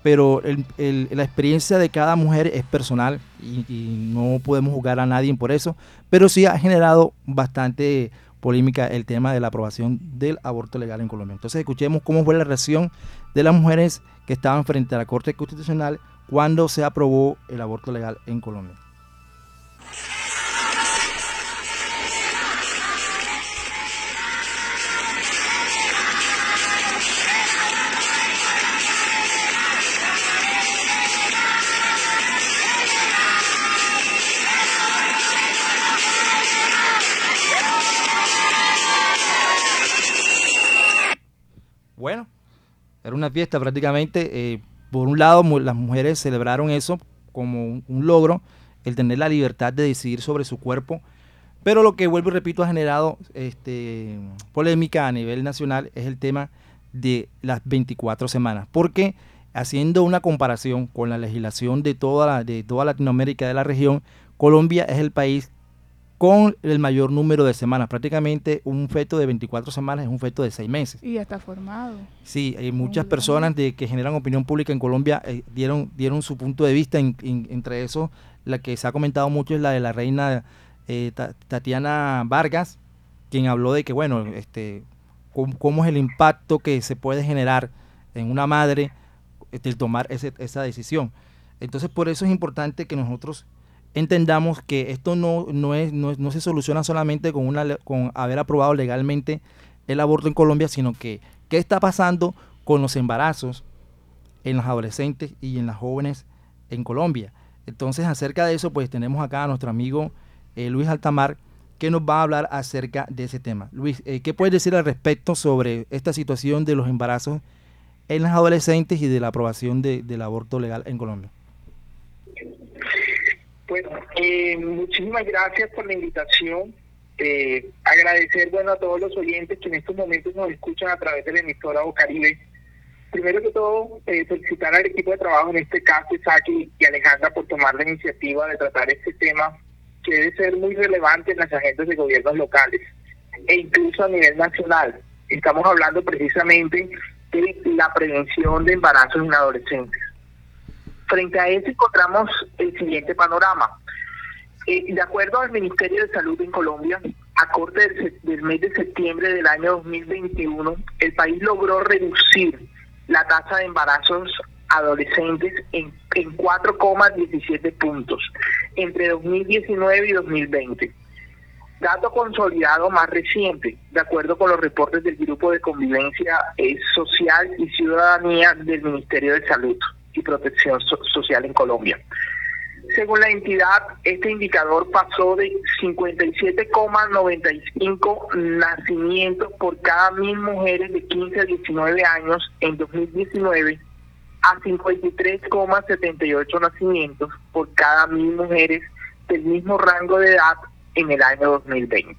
pero la experiencia de cada mujer es personal y, no podemos juzgar a nadie por eso, pero sí ha generado bastante polémica el tema de la aprobación del aborto legal en Colombia. Entonces escuchemos cómo fue la reacción de las mujeres que estaban frente a la Corte Constitucional cuando se aprobó el aborto legal en Colombia. Era una fiesta prácticamente. Eh, por un lado, las mujeres celebraron eso como un, logro, el tener la libertad de decidir sobre su cuerpo. Pero lo que vuelvo y repito ha generado este, polémica a nivel nacional es el tema de las 24 semanas. Porque haciendo una comparación con la legislación de toda, de toda Latinoamérica, de la región, Colombia es el país con el mayor número de semanas. Prácticamente un feto de 24 semanas es un feto de 6 meses. Y ya está formado. Sí, hay muchas personas de que generan opinión pública en Colombia eh, dieron, dieron su punto de vista. entre eso, la que se ha comentado mucho es la de la reina eh, Tatiana Vargas, quien habló de que, bueno, este, cómo, es el impacto que se puede generar en una madre este, el tomar esa decisión. Entonces, por eso es importante que nosotros entendamos que esto no, no, es, no, se soluciona solamente con, una, con haber aprobado legalmente el aborto en Colombia, sino que qué está pasando con los embarazos en los adolescentes y en las jóvenes en Colombia. Entonces, acerca de eso, pues tenemos acá a nuestro amigo eh, Luis Altamar, que nos va a hablar acerca de ese tema. Luis, eh, ¿qué puedes decir al respecto sobre esta situación de los embarazos en las adolescentes y de la aprobación del aborto legal en Colombia? Bueno, eh, muchísimas gracias por la invitación. Eh, agradecer bueno a todos los oyentes que en estos momentos nos escuchan a través de la emisora Caribe. Primero que todo, eh, felicitar al equipo de trabajo, en este caso Isaki y Alejandra, por tomar la iniciativa de tratar este tema que debe ser muy relevante en las agendas de gobiernos locales e incluso a nivel nacional. Estamos hablando precisamente de la prevención de embarazos en adolescentes. Frente a eso encontramos el siguiente panorama. Eh, de acuerdo al Ministerio de Salud en Colombia, a corte del, mes de septiembre del año 2021, el país logró reducir la tasa de embarazos adolescentes en, en 4,17 puntos entre 2019 y 2020. Dato consolidado más reciente, de acuerdo con los reportes del Grupo de Convivencia eh, Social y Ciudadanía del Ministerio de Salud y Protección Social en Colombia. Según la entidad, este indicador pasó de 57,95 nacimientos por cada mil mujeres de 15 a 19 años en 2019 a 53,78 nacimientos por cada mil mujeres del mismo rango de edad en el año 2020.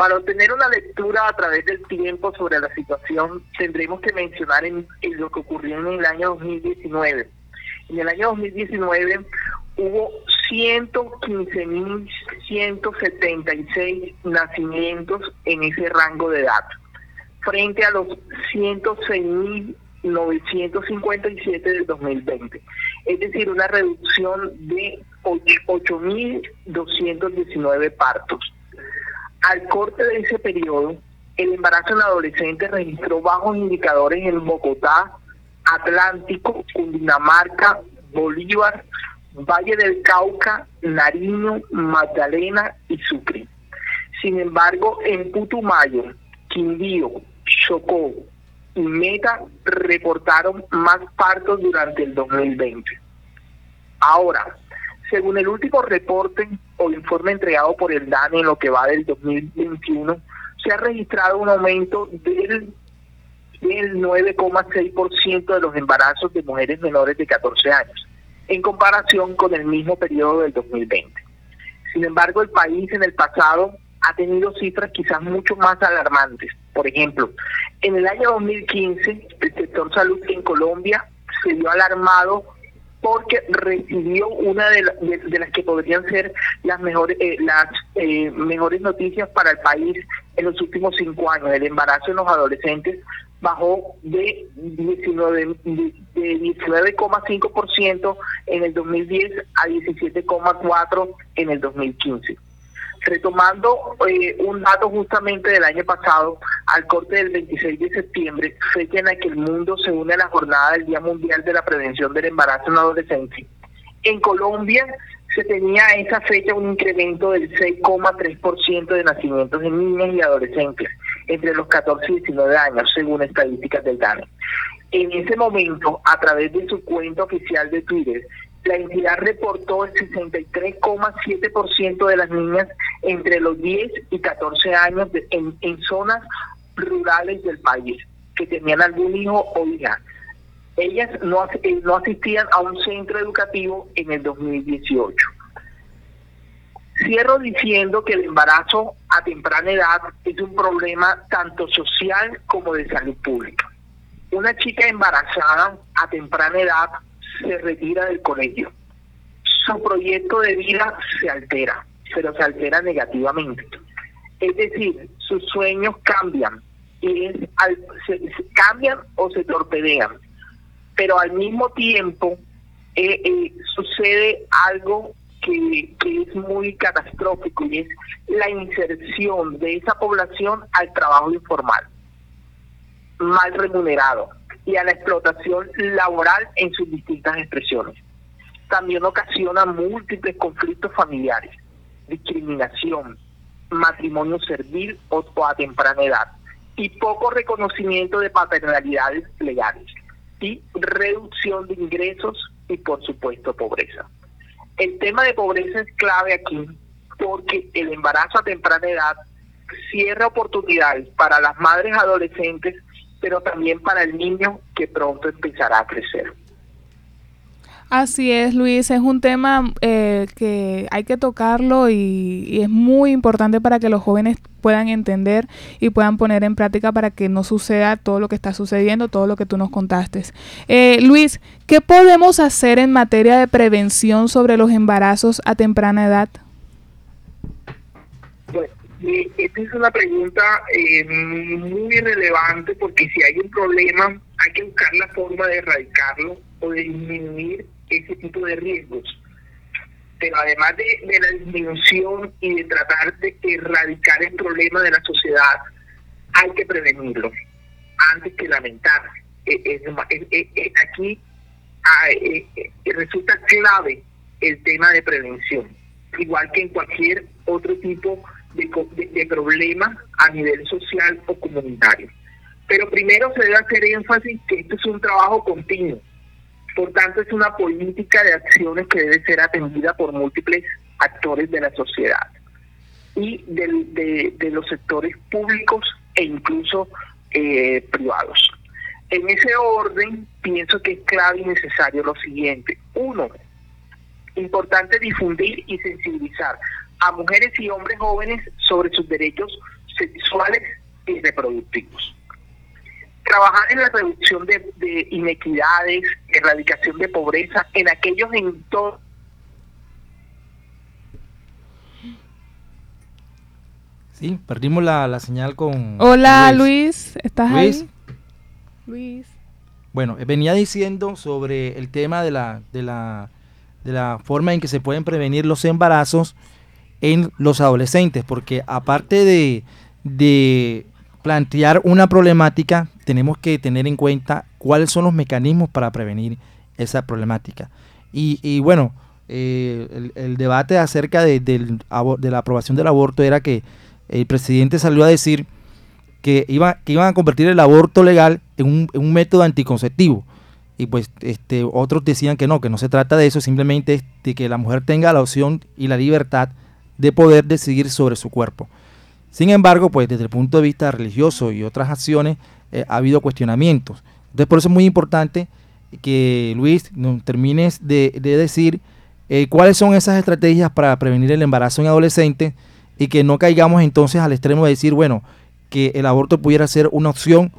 Para obtener una lectura a través del tiempo sobre la situación, tendremos que mencionar en, lo que ocurrió en el año 2019. En el año 2019 hubo 115.176 nacimientos en ese rango de edad, frente a los 106.957 del 2020. Es decir, una reducción de 8.219 partos. Al corte de ese periodo, el embarazo en adolescentes registró bajos indicadores en Bogotá, Atlántico, Cundinamarca, Bolívar, Valle del Cauca, Nariño, Magdalena y Sucre. Sin embargo, en Putumayo, Quindío, Chocó y Meta reportaron más partos durante el 2020. Ahora, según el último reporte o informe entregado por el DANE en lo que va del 2021, se ha registrado un aumento del, del 9,6% de los embarazos de mujeres menores de 14 años, en comparación con el mismo periodo del 2020. Sin embargo, el país en el pasado ha tenido cifras quizás mucho más alarmantes. Por ejemplo, en el año 2015, el sector salud en Colombia se vio alarmado porque recibió una de, las que podrían ser las mejores eh, las eh, mejores noticias para el país en los últimos cinco años. El embarazo en los adolescentes bajó de 19,5% en el 2010 a 17,4% en el 2015. Retomando eh, un dato justamente del año pasado, al corte del 26 de septiembre, fecha en la que el mundo se une a la jornada del Día Mundial de la Prevención del Embarazo en Adolescentes. En Colombia se tenía a esa fecha un incremento del 6,3% de nacimientos de niñas y adolescentes entre los 14 y 19 años, según estadísticas del DANE. En ese momento, a través de su cuenta oficial de Twitter, la entidad reportó el 63,7% de las niñas entre los 10 y 14 años en, en zonas rurales del país que tenían algún hijo o hija. Ellas no, eh, no asistían a un centro educativo en el 2018. Cierro diciendo que el embarazo a temprana edad es un problema tanto social como de salud pública. Una chica embarazada a temprana edad se retira del colegio. Su proyecto de vida se altera, pero se altera negativamente. Es decir, sus sueños cambian y se, cambian o se torpedean. Pero al mismo tiempo eh, eh, sucede algo que, que es muy catastrófico y es la inserción de esa población al trabajo informal, mal remunerado y a la explotación laboral en sus distintas expresiones. También ocasiona múltiples conflictos familiares, discriminación, matrimonio servil o, a temprana edad y poco reconocimiento de paternalidades legales y reducción de ingresos y por supuesto pobreza. El tema de pobreza es clave aquí porque el embarazo a temprana edad cierra oportunidades para las madres adolescentes pero también para el niño que pronto empezará a crecer. Así es, Luis, es un tema eh, que hay que tocarlo y, es muy importante para que los jóvenes puedan entender y puedan poner en práctica para que no suceda todo lo que está sucediendo, todo lo que tú nos contaste. Eh, Luis, ¿qué podemos hacer en materia de prevención sobre los embarazos a temprana edad? Esta es una pregunta eh, muy relevante porque si hay un problema hay que buscar la forma de erradicarlo o de disminuir ese tipo de riesgos. Pero además de, la disminución y de tratar de erradicar el problema de la sociedad, hay que prevenirlo antes que lamentar. Eh, eh, aquí ah, resulta clave el tema de prevención, igual que en cualquier otro tipo de de, problemas a nivel social o comunitario. Pero primero se debe hacer énfasis que esto es un trabajo continuo. Por tanto, es una política de acciones que debe ser atendida por múltiples actores de la sociedad y de, de, los sectores públicos e incluso eh, privados. En ese orden, pienso que es clave y necesario lo siguiente. Uno, importante difundir y sensibilizar a mujeres y hombres jóvenes sobre sus derechos sexuales y reproductivos. Trabajar en la reducción de, inequidades, erradicación de pobreza en aquellos entornos Sí, perdimos la, señal con... Hola Luis, ¿estás ahí? Luis. Bueno, venía diciendo sobre el tema de la, de la, de la forma en que se pueden prevenir los embarazos en los adolescentes, porque aparte de, de plantear una problemática, tenemos que tener en cuenta cuáles son los mecanismos para prevenir esa problemática. Y, bueno, eh, el, debate acerca de, de, la aprobación del aborto era que el presidente salió a decir que, iba, que iban a convertir el aborto legal en un, en un método anticonceptivo. Y pues este, otros decían que no, que no se trata de eso, simplemente de que la mujer tenga la opción y la libertad de poder decidir sobre su cuerpo. Sin embargo, pues desde el punto de vista religioso y otras acciones eh, ha habido cuestionamientos. Entonces por eso es muy importante que Luis nos termines de, decir Eh, ¿Cuáles son esas estrategias para prevenir el embarazo en adolescentes y que no caigamos entonces al extremo de decir, bueno, que el aborto pudiera ser una opción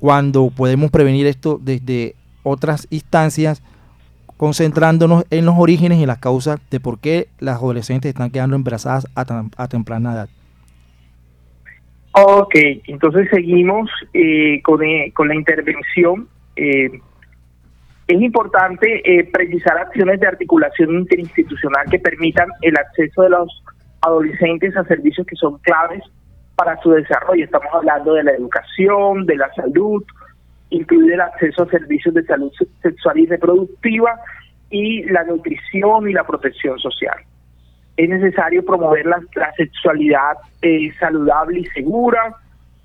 cuando podemos prevenir esto desde otras instancias, concentrándonos en los orígenes y las causas de por qué las adolescentes están quedando embarazadas a, temprana edad. Ok, entonces seguimos eh, con, eh, con, la intervención. Eh, es importante precisar acciones de articulación interinstitucional que permitan el acceso de los adolescentes a servicios que son claves para su desarrollo. Estamos hablando de la educación, de la salud, incluir el acceso a servicios de salud sexual y reproductiva y la nutrición y la protección social. Es necesario promover la, sexualidad eh, saludable y segura,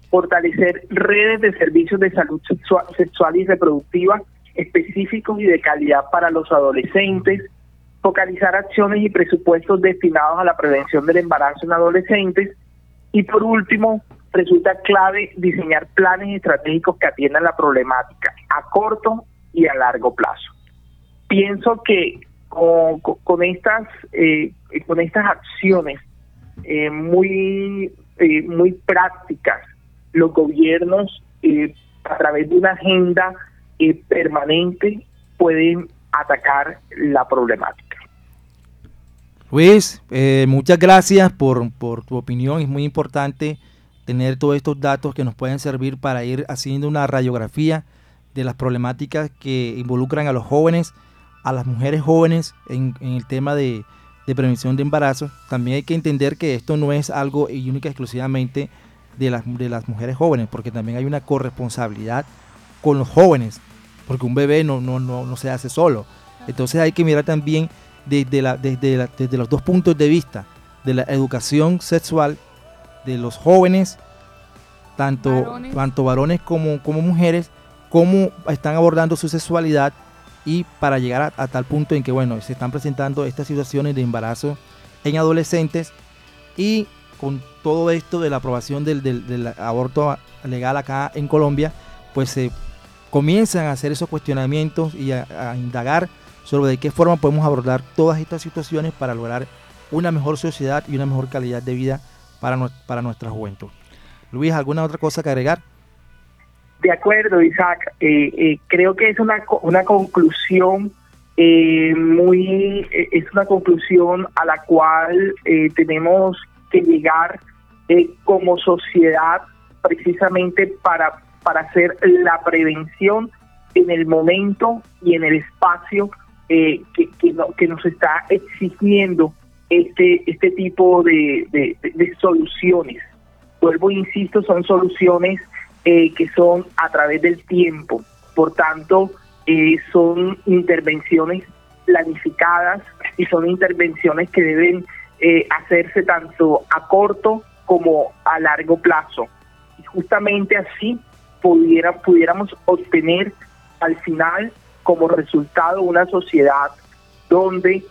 fortalecer redes de servicios de salud sexual, sexual y reproductiva específicos y de calidad para los adolescentes, focalizar acciones y presupuestos destinados a la prevención del embarazo en adolescentes y por último, resulta clave diseñar planes estratégicos que atiendan la problemática a corto y a largo plazo. Pienso que con, estas eh, con estas acciones eh, muy eh, muy prácticas, los gobiernos a través de una agenda permanente pueden atacar la problemática. Luis, muchas gracias por, por tu opinión, es muy importante tener todos estos datos que nos pueden servir para ir haciendo una radiografía de las problemáticas que involucran a los jóvenes, a las mujeres jóvenes en, el tema de, prevención de embarazo. También hay que entender que esto no es algo única exclusivamente de las, de las mujeres jóvenes, porque también hay una corresponsabilidad con los jóvenes, porque un bebé no, no, no, no se hace solo. Entonces hay que mirar también desde, la, desde, desde los dos puntos de vista, de la educación sexual de los jóvenes, tanto varones, tanto varones como, como mujeres, cómo están abordando su sexualidad y para llegar a, tal punto en que, bueno, se están presentando estas situaciones de embarazo en adolescentes y con todo esto de la aprobación del, del, aborto legal acá en Colombia, pues se comienzan a hacer esos cuestionamientos y a indagar sobre de qué forma podemos abordar todas estas situaciones para lograr una mejor sociedad y una mejor calidad de vida para, nuestra juventud. Luis, ¿alguna otra cosa que agregar? De acuerdo, Isaac. Eh, eh, creo que es una, una conclusión eh, muy, es una conclusión a la cual tenemos que llegar como sociedad precisamente para, para hacer la prevención en el momento y en el espacio que, que nos está exigiendo este, este tipo de, soluciones. Vuelvo e insisto, son soluciones eh, que son a través del tiempo. Por tanto, eh, son intervenciones planificadas y son intervenciones que deben eh, hacerse tanto a corto como a largo plazo. Y justamente así pudiera, pudiéramos obtener al final como resultado una sociedad donde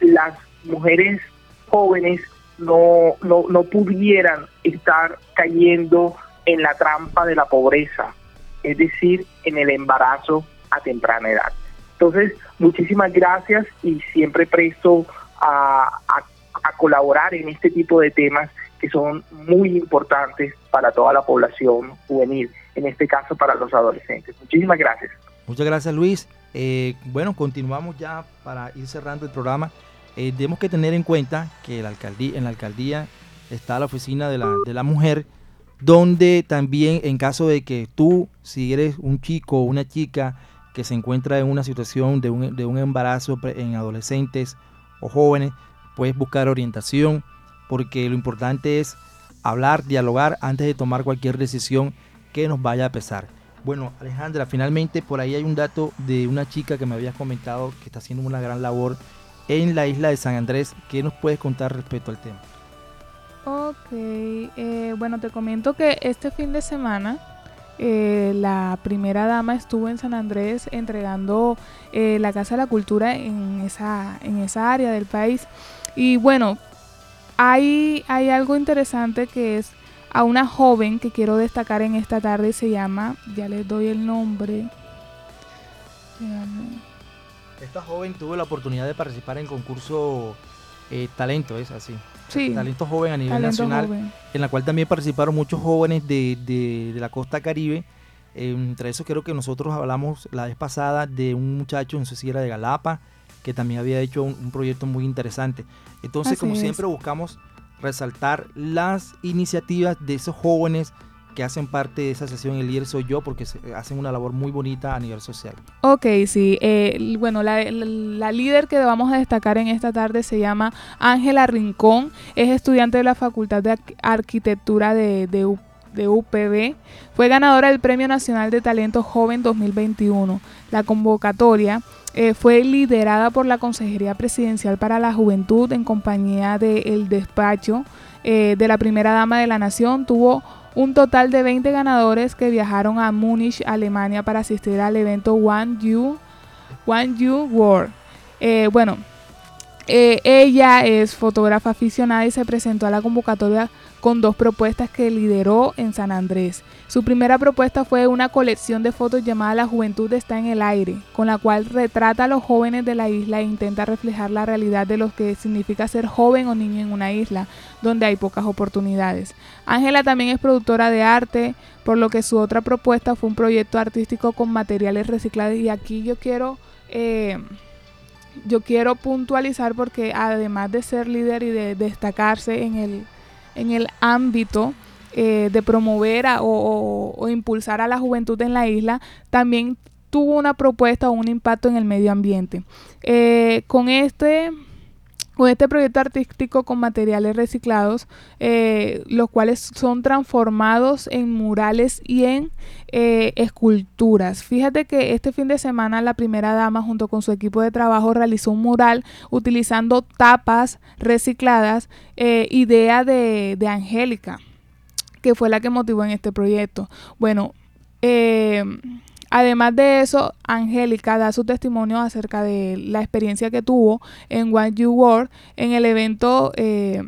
las mujeres jóvenes no, no, no pudieran estar cayendo en la trampa de la pobreza, es decir, en el embarazo a temprana edad. Entonces, muchísimas gracias y siempre presto a, a, colaborar en este tipo de temas que son muy importantes para toda la población juvenil, en este caso para los adolescentes. Muchísimas gracias. Muchas gracias Luis. Eh, bueno, continuamos ya para ir cerrando el programa. Eh, tenemos que tener en cuenta que en la alcaldía está la oficina de la, de la mujer, donde también en caso de que tú, si eres un chico o una chica que se encuentra en una situación de un, de un embarazo en adolescentes o jóvenes, puedes buscar orientación, porque lo importante es hablar, dialogar antes de tomar cualquier decisión que nos vaya a pesar. Bueno, Alejandra, finalmente por ahí hay un dato de una chica que me habías comentado que está haciendo una gran labor en la isla de San Andrés. ¿Qué nos puedes contar respecto al tema? Ok, eh, bueno, te comento que este fin de semana eh, la primera dama estuvo en San Andrés entregando eh, la Casa de la Cultura en esa, en esa área del país. Y bueno, hay, hay algo interesante que es a una joven que quiero destacar en esta tarde, se llama, ya les doy el nombre. Esta joven tuvo la oportunidad de participar en concurso eh, Talento, es así. Sí. Talento joven a nivel Talento nacional, joven. en la cual también participaron muchos jóvenes de, de- de la costa caribe. Eh, entre eso creo que nosotros hablamos la vez pasada de un muchacho, no sé si era de Galapa, que también había hecho un, un proyecto muy interesante. Entonces, Así como es. siempre, buscamos resaltar las iniciativas de esos jóvenes que hacen parte de esa sesión El líder soy yo, porque hacen una labor muy bonita a nivel social. Ok, sí. eh, bueno, la, la- líder que vamos a destacar en esta tarde se llama Ángela Rincón. Es estudiante de la Facultad de Arqu- Arquitectura de, de, de UPB. Fue ganadora del Premio Nacional de Talento Joven 2021. La convocatoria eh, fue liderada por la Consejería Presidencial para la Juventud en compañía del despacho eh, de la primera dama de la nación. Tuvo un total de 20 ganadores que viajaron a Múnich, Alemania, para asistir al evento One You, One You World. Eh, bueno, eh, ella es fotógrafa aficionada y se presentó a la convocatoria con dos propuestas que lideró en San Andrés. Su primera propuesta fue una colección de fotos llamada La Juventud está en el aire, con la cual retrata a los jóvenes de la isla e intenta reflejar la realidad de lo que significa ser joven o niño en una isla donde hay pocas oportunidades. Ángela también es productora de arte, por lo que su otra propuesta fue un proyecto artístico con materiales reciclados y aquí yo quiero... eh, yo quiero puntualizar porque además de ser líder y de destacarse en el, en el ámbito eh, de promover a- o, o- impulsar a la juventud en la isla, también tuvo una propuesta o un impacto en el medio ambiente. Eh, con este con este proyecto artístico con materiales reciclados, eh, los cuales son transformados en murales y en eh, esculturas. Fíjate que este fin de semana la primera dama junto con su equipo de trabajo realizó un mural utilizando tapas recicladas, eh, idea de, de Angélica, que fue la que motivó en este proyecto. Bueno, eh, Además de eso, Angélica da su testimonio acerca de la experiencia que tuvo en One You World en el evento, eh,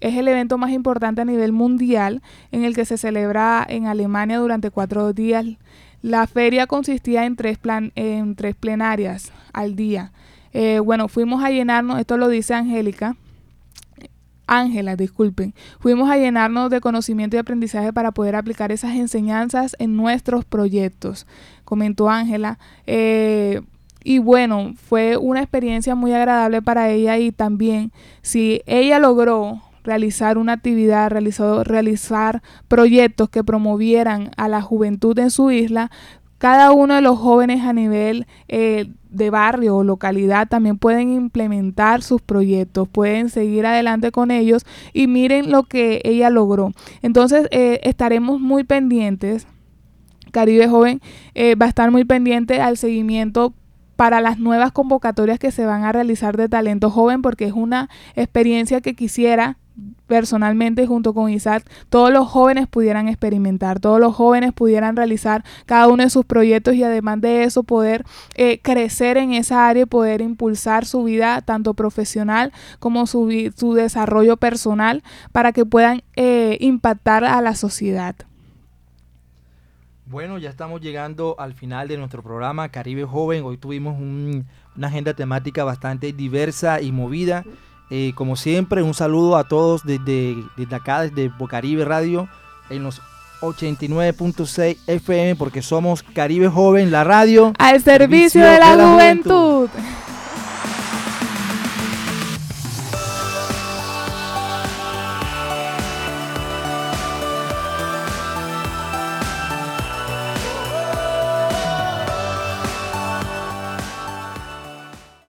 es el evento más importante a nivel mundial en el que se celebra en Alemania durante cuatro días. La feria consistía en tres, plan, en tres plenarias al día. Eh, bueno, fuimos a llenarnos, esto lo dice Angélica, Ángela, disculpen, fuimos a llenarnos de conocimiento y aprendizaje para poder aplicar esas enseñanzas en nuestros proyectos, comentó Ángela. Eh, y bueno, fue una experiencia muy agradable para ella y también si ella logró realizar una actividad, realizar proyectos que promovieran a la juventud en su isla, cada uno de los jóvenes a nivel eh, de barrio o localidad también pueden implementar sus proyectos, pueden seguir adelante con ellos y miren lo que ella logró. Entonces eh, estaremos muy pendientes, Caribe Joven eh, va a estar muy pendiente al seguimiento para las nuevas convocatorias que se van a realizar de talento joven porque es una experiencia que quisiera personalmente junto con Isaac todos los jóvenes pudieran experimentar, todos los jóvenes pudieran realizar cada uno de sus proyectos y además de eso poder eh, crecer en esa área y poder impulsar su vida tanto profesional como su, su desarrollo personal para que puedan eh, impactar a la sociedad. Bueno, ya estamos llegando al final de nuestro programa Caribe Joven. Hoy tuvimos un- una agenda temática bastante diversa y movida. Eh, como siempre, un saludo a todos desde, desde acá, desde Bocaribe Radio, en los 89.6 FM, porque somos Caribe Joven, la radio. Al servicio de la juventud.